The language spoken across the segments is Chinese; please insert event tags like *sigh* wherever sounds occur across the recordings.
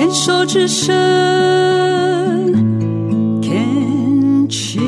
牵手之声，Can cheers。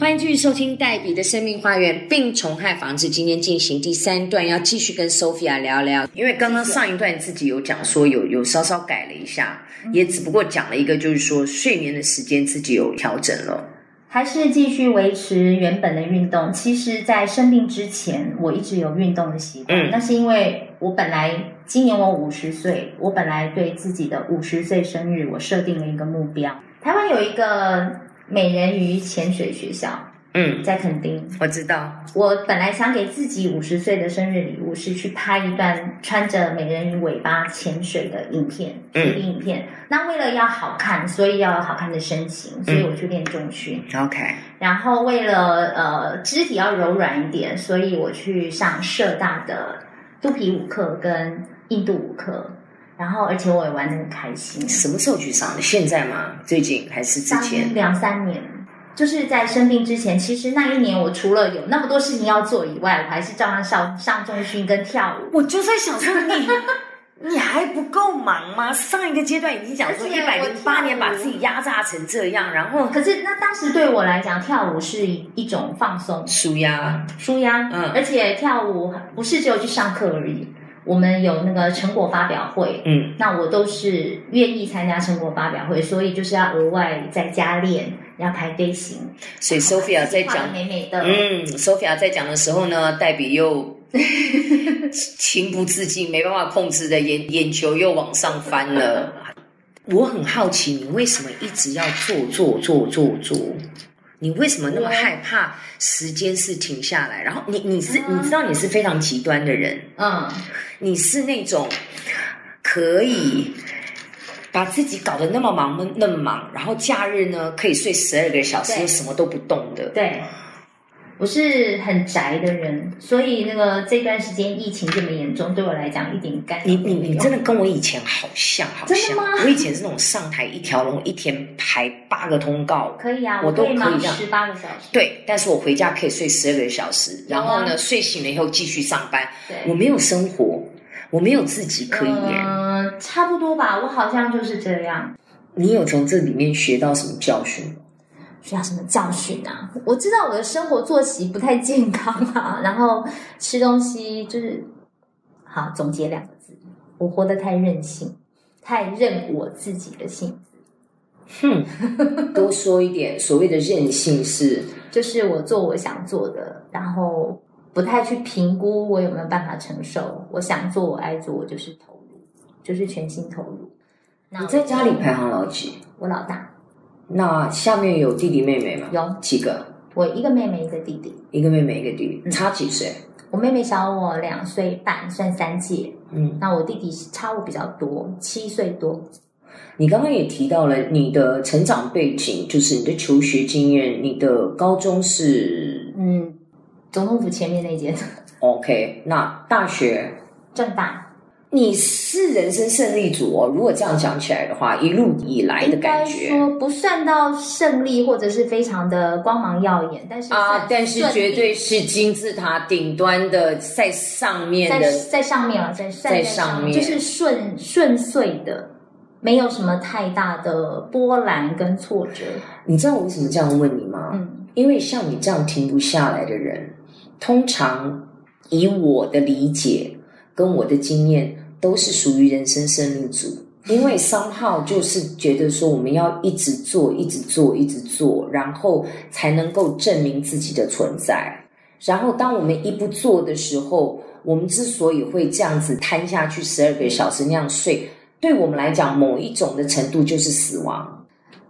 欢迎继续收听黛比的生命花园病虫害防治，今天进行第三段，要继续跟 Sophia 聊聊。因为刚刚上一段自己有讲说有有稍稍改了一下，也只不过讲了一个，就是说睡眠的时间自己有调整了。还是继续维持原本的运动。其实，在生病之前，我一直有运动的习惯。嗯那是因为我本来今年我五十岁，我本来对自己的五十岁生日，我设定了一个目标。台湾有一个美人鱼潜水学校，嗯，在垦丁。我知道，我本来想给自己五十岁的生日礼物是去拍一段穿着美人鱼尾巴潜水的影片，嗯实体影片。那为了要好看，所以要有好看的身形，所以我去练重训。OK，然后为了呃肢体要柔软一点，所以我去上社大的肚皮舞课跟印度舞课，然后而且我也玩的很开心。什么时候去上的？现在吗？最近还是之前？两三年，就是在生病之前，其实那一年我除了有那么多事情要做以外，我还是照样上上中训跟跳舞。我就在想说你。*laughs* 你还不够忙吗？上一个阶段已经讲说一百零八年把自己压榨成这样，然后可是那当时对我来讲，跳舞是一种放松、舒压，舒压，嗯而且跳舞不是只有去上课而已，我们有那个成果发表会，嗯，那我都是愿意参加成果发表会，所以就是要额外再加练，要排队形。所以 Sophia 在讲，美美的，嗯，Sophia 在讲的时候呢，黛比又 *laughs* 情不自禁，没办法控制的眼眼球又往上翻了。我很好奇，你为什么一直要做做做做做？你为什么那么害怕时间是停下来？然后你你是你知道你是非常极端的人，嗯，你是那种可以把自己搞得那么忙那么忙，然后假日呢可以睡十二个小时又什么都不动的。对。我是很宅的人，所以那个这段时间疫情这么严重，对我来讲一点干你。你你真的跟我以前好像，好像真的吗我以前是那种上台一条龙，一天排八个通告，可以啊，我都可以十八个小时。对，但是我回家可以睡十二个小时，然后呢，睡醒了以后继续上班。对，我没有生活，我没有自己可以演。嗯、差不多吧，我好像就是这样。你有从这里面学到什么教训吗？需要什么教训啊？我知道我的生活作息不太健康啊，*laughs* 然后吃东西就是好总结两个字，我活得太任性，太任我自己的性子，哼，多说一点。*laughs* 所谓的任性是，就是我做我想做的，然后不太去评估我有没有办法承受。我想做，我爱做，我就是投入，就是全心投入。那你在家里排行老几？我老大，那下面有弟弟妹妹吗？有几个？我一个妹妹，一个弟弟。一个妹妹，一个弟弟，嗯差几岁？我妹妹小我两岁半，算三届。嗯，那我弟弟差我比较多，七岁多。你刚刚也提到了你的成长背景，就是你的求学经验，你的高中是嗯，总统府前面那间 OK，那大学正大，你是人生胜利组哦。如果这样讲起来的话，一路以来的感觉说不算到胜利或者是非常的光芒耀眼，但是啊，但是绝对是金字塔顶端的，在上面在的。在上面了，在在上面就是顺顺遂的，没有什么太大的波澜跟挫折。你知道我为什么这样问你吗？嗯因为像你这样停不下来的人，通常以我的理解跟我的经验，都是属于人生胜利组。因为商号就是觉得说，我们要一直做，一直做，一直做，然后才能够证明自己的存在。然后，当我们一不做的时候，我们之所以会这样子瘫下去十二个小时那样睡，对我们来讲，某一种的程度就是死亡。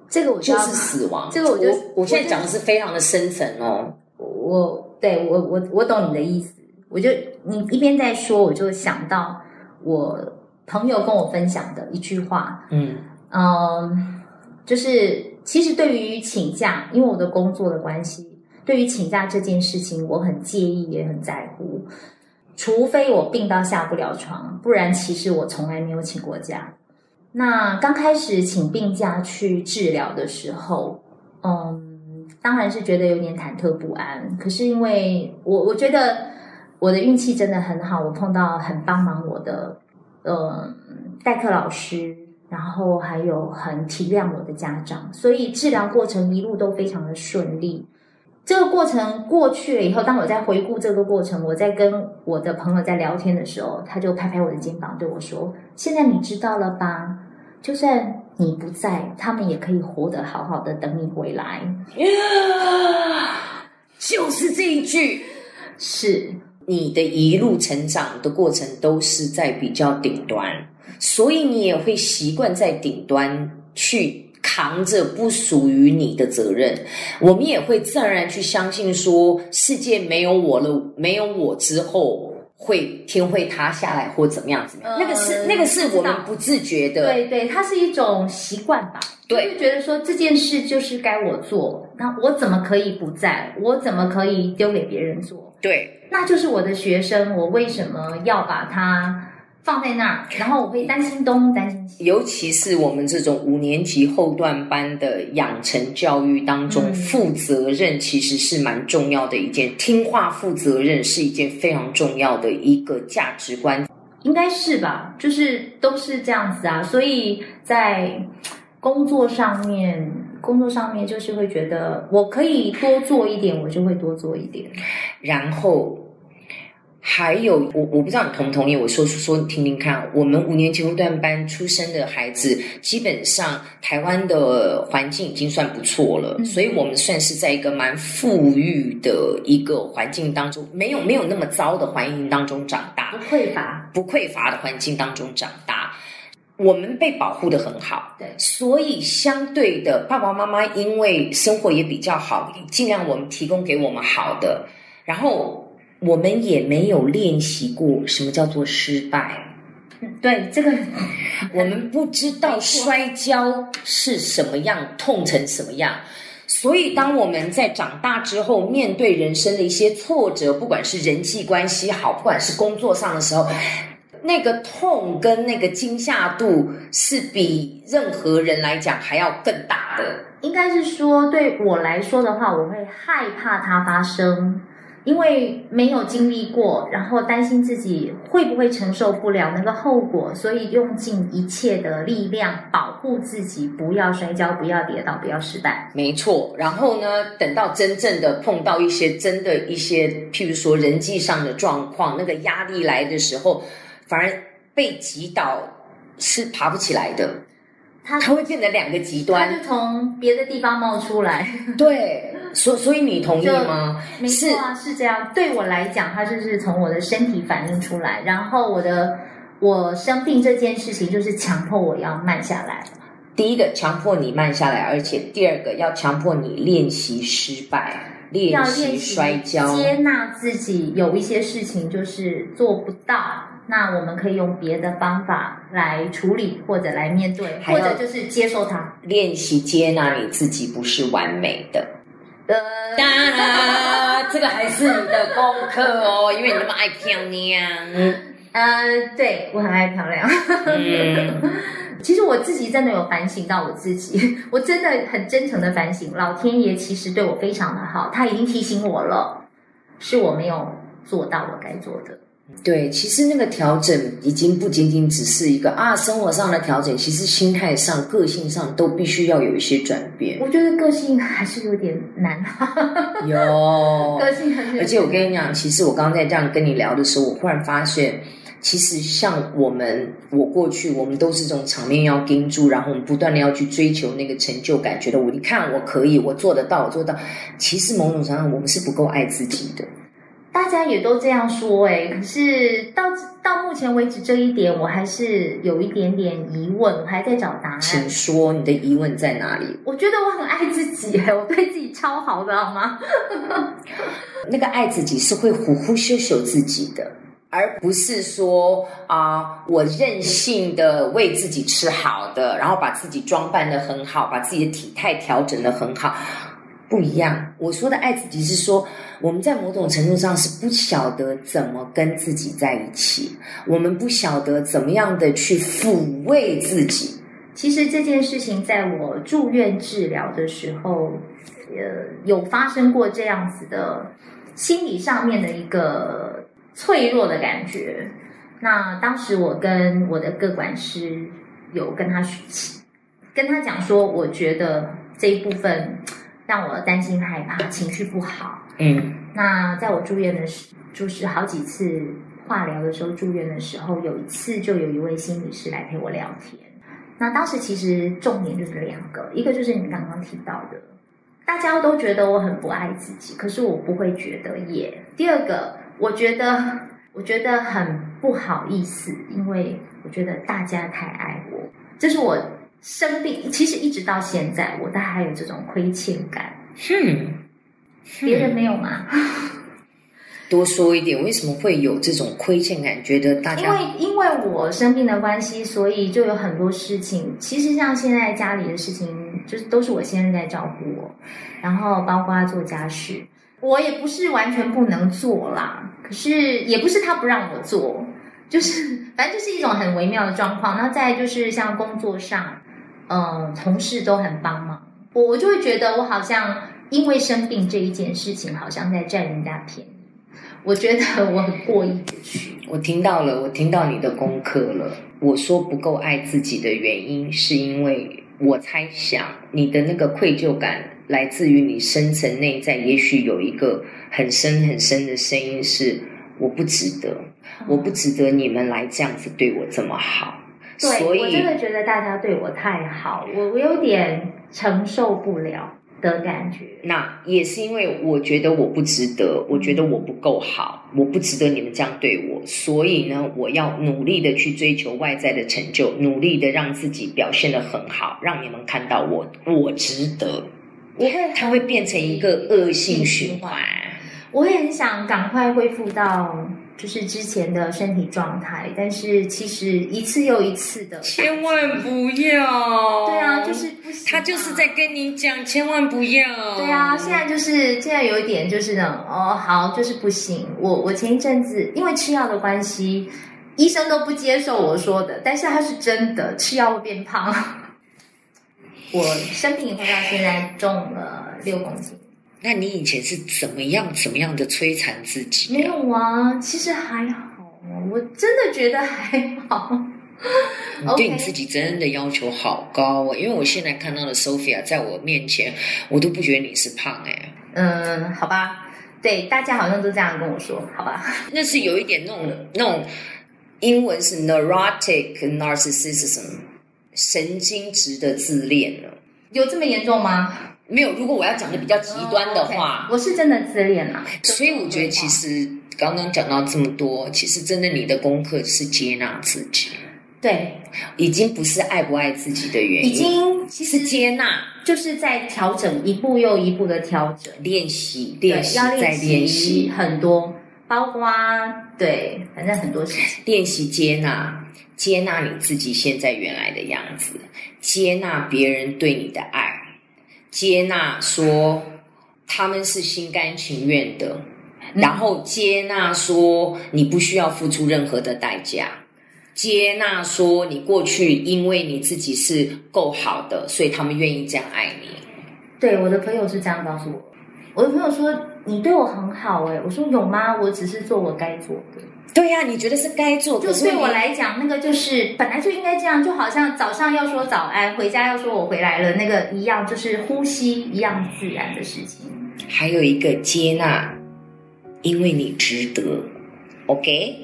这个我就是死亡。这个我就我我现在讲的是非常的深层哦。我对我我我懂你的意思，我就你一边在说，我就想到我朋友跟我分享的一句话，嗯嗯，就是其实对于请假，因为我的工作的关系，对于请假这件事情，我很介意，也很在乎。除非我病到下不了床，不然其实我从来没有请过假。那刚开始请病假去治疗的时候，嗯，当然是觉得有点忐忑不安。可是因为我我觉得我的运气真的很好，我碰到很帮忙我的呃代课老师，然后还有很体谅我的家长，所以治疗过程一路都非常的顺利。这个过程过去了以后，当我在回顾这个过程，我在跟我的朋友在聊天的时候，他就拍拍我的肩膀对我说：“现在你知道了吧？就算你不在，他们也可以活得好好的，等你回来。*gasps* 就是这一句。”是你的一路成长的过程都是在比较顶端，所以你也会习惯在顶端去扛着不属于你的责任。我们也会自然而然去相信说，世界没有我了，没有我之后会天会塌下来或怎么样子。呃那个是那个是我们不自觉的，对对，它是一种习惯吧。对就觉得说这件事就是该我做，那我怎么可以不在？我怎么可以丢给别人做？对那就是我的学生，我为什么要把它放在那儿？然后我会担心东担心西。尤其是我们这种五年级后段班的养成教育当中，嗯负责任其实是蛮重要的一件，听话负责任是一件非常重要的一个价值观。应该是吧，就是都是这样子啊，所以在工作上面，工作上面就是会觉得我可以多做一点，我就会多做一点。然后还有，我我不知道你同不同意，我说说听听看。我们五年级后段班出生的孩子，基本上台湾的环境已经算不错了，嗯所以我们算是在一个蛮富裕的一个环境当中，没有没有那么糟的环境当中长大不。匮乏，不匮乏的环境当中长大，我们被保护的很好，对。所以相对的，爸爸妈妈因为生活也比较好，尽量我们提供给我们好的，然后我们也没有练习过什么叫做失败，嗯 *laughs* 对这个 *laughs* 我们不知道摔跤是什么样，痛成什么样。所以，当我们在长大之后，面对人生的一些挫折，不管是人际关系好，不管是工作上的时候，那个痛跟那个惊吓度是比任何人来讲还要更大的。应该是说，对我来说的话，我会害怕它发生，因为没有经历过，然后担心自己会不会承受不了那个后果，所以用尽一切的力量保护自己，不要摔跤，不要跌倒，不要失败。没错，然后呢，等到真正的碰到一些真的一些，譬如说人际上的状况，那个压力来的时候，反而被击倒是爬不起来的，它它会变成两个极它端。就从别的地方冒出来，对，所所以你同意吗？没错啊，是这样。对我来讲，它就是从我的身体反映出来，然后我的我生病这件事情就是强迫我要慢下来。第一个强迫你慢下来，而且第二个要强迫你练习失败，练习摔跤。接纳自己有一些事情就是做不到，那我们可以用别的方法来处理或者来面对，或者就是接受它。练习接纳你自己不是完美的。呃，当然，这个还是你的功课哦，*laughs* 因为你那么爱漂亮。呃，对我很爱漂亮。嗯，*laughs* 其实我自己真的有反省到我自己，*laughs* 我真的很真诚的反省，老天爷其实对我非常的好，他已经提醒我了，是我没有做到我该做的。对，其实那个调整已经不仅仅只是一个啊生活上的调整，其实心态上、个性上都必须要有一些转变。我觉得个性还是有点难，*laughs* 有，*laughs* 个性还是而且我跟你讲，其实我刚刚在这样跟你聊的时候，我忽然发现，其实像我们，我过去我们都是这种场面要盯住，然后我们不断的要去追求那个成就感，觉得我你看我可以，我做得到，我做到。其实某种程度上，我们是不够爱自己的。大家也都这样说哎，可是到到目前为止这一点，我还是有一点点疑问，我还在找答案。请说你的疑问在哪里？我觉得我很爱自己哎，*laughs* 我对自己超好的好吗？*laughs* 那个爱自己是会呼呼秀秀自己的，而不是说啊、我任性的为自己吃好的，然后把自己装扮的很好，把自己的体态调整的很好。不一样，我说的爱自己是说，我们在某种程度上是不晓得怎么跟自己在一起，我们不晓得怎么样的去抚慰自己。其实这件事情在我住院治疗的时候，呃，有发生过这样子的心理上面的一个脆弱的感觉。那当时我跟我的个管师有跟他跟他讲说，我觉得这一部分让我担心害怕，情绪不好。嗯那在我住院的时，就是好几次化疗的时候住院的时候，有一次就有一位心理师来陪我聊天。那当时其实重点就是两个，一个就是你刚刚提到的，大家都觉得我很不爱自己，可是我不会觉得耶。第二个，我觉得我觉得很不好意思，因为我觉得大家太爱我，这是我生病，其实一直到现在，我都还有这种亏欠感。哼，别人没有吗？*laughs* 多说一点，为什么会有这种亏欠感？觉得大家因为因为我生病的关系，所以就有很多事情。其实像现在家里的事情，就是都是我先生在照顾我，然后包括做家事，我也不是完全不能做啦。可是也不是他不让我做，就是反正就是一种很微妙的状况。那再就是像工作上，嗯、同事都很帮忙，我我就会觉得我好像因为生病这一件事情，好像在占人家便宜。我觉得我很过意不去。我听到了，我听到你的功课了。我说不够爱自己的原因，是因为我猜想你的那个愧疚感来自于你深层内在，也许有一个很深很深的声音是：我不值得，我不值得你们来这样子对我这么好。对，所以我真的觉得大家对我太好，我我有点承受不了的感觉。那也是因为我觉得我不值得，我觉得我不够好，我不值得你们这样对我，所以呢，我要努力的去追求外在的成就，努力的让自己表现的很好，让你们看到我，我值得。我会它会变成一个恶性循环。我也很想赶快恢复到就是之前的身体状态，但是其实一次又一次的，千万不要！对啊，就是不行啊他就是在跟你讲，千万不要。对啊，现在就是现在有一点就是那种哦，好，就是不行。我我前一阵子因为吃药的关系，医生都不接受我说的，但是他是真的，吃药会变胖。*laughs* 我生病以后到现在重了六公斤，那你以前是怎么样怎么样的摧残自己？没有啊，其实还好，我真的觉得还好。*laughs* 你对你自己真的要求好高哦，因为我现在看到的 Sophia 在我面前，我都不觉得你是胖哎，嗯，好吧，对，大家好像都这样跟我说，好吧。*laughs* 那是有一点那种那种英文是 neurotic narcissism，神经质的自恋了。有这么严重吗？没有，如果我要讲的比较极端的话，我是真的自恋啦。所以我觉得其实刚刚讲到这么多，其实真的你的功课是接纳自己，对，已经不是爱不爱自己的原因，已经其实是接纳、就是在调整，一步又一步的调整，练习、练习要再练习，很多，包括对，反正很多事情。练习接纳，接纳你自己现在原来的样子，接纳别人对你的爱，接纳说他们是心甘情愿的，嗯然后接纳说你不需要付出任何的代价。接纳说你过去因为你自己是够好的，所以他们愿意这样爱你。对，我的朋友是这样告诉我。我的朋友说你对我很好哎、我说有吗？我只是做我该做的。对呀、你觉得是该做，就可是对我你来讲，那个就是本来就应该这样，就好像早上要说早安，回家要说我回来了，那个一样，就是呼吸一样自然的事情。还有一个接纳，因为你值得。OK，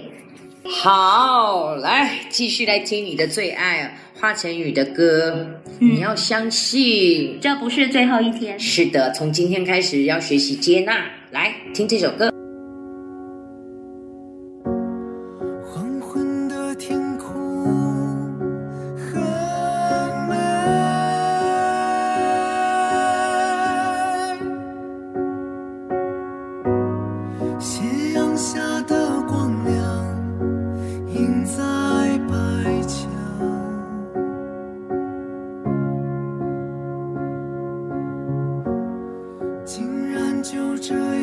好，来继续来听你的最爱华晨宇的歌。你要相信，这不是最后一天。是的，从今天开始要学习接纳。来听这首歌。这样。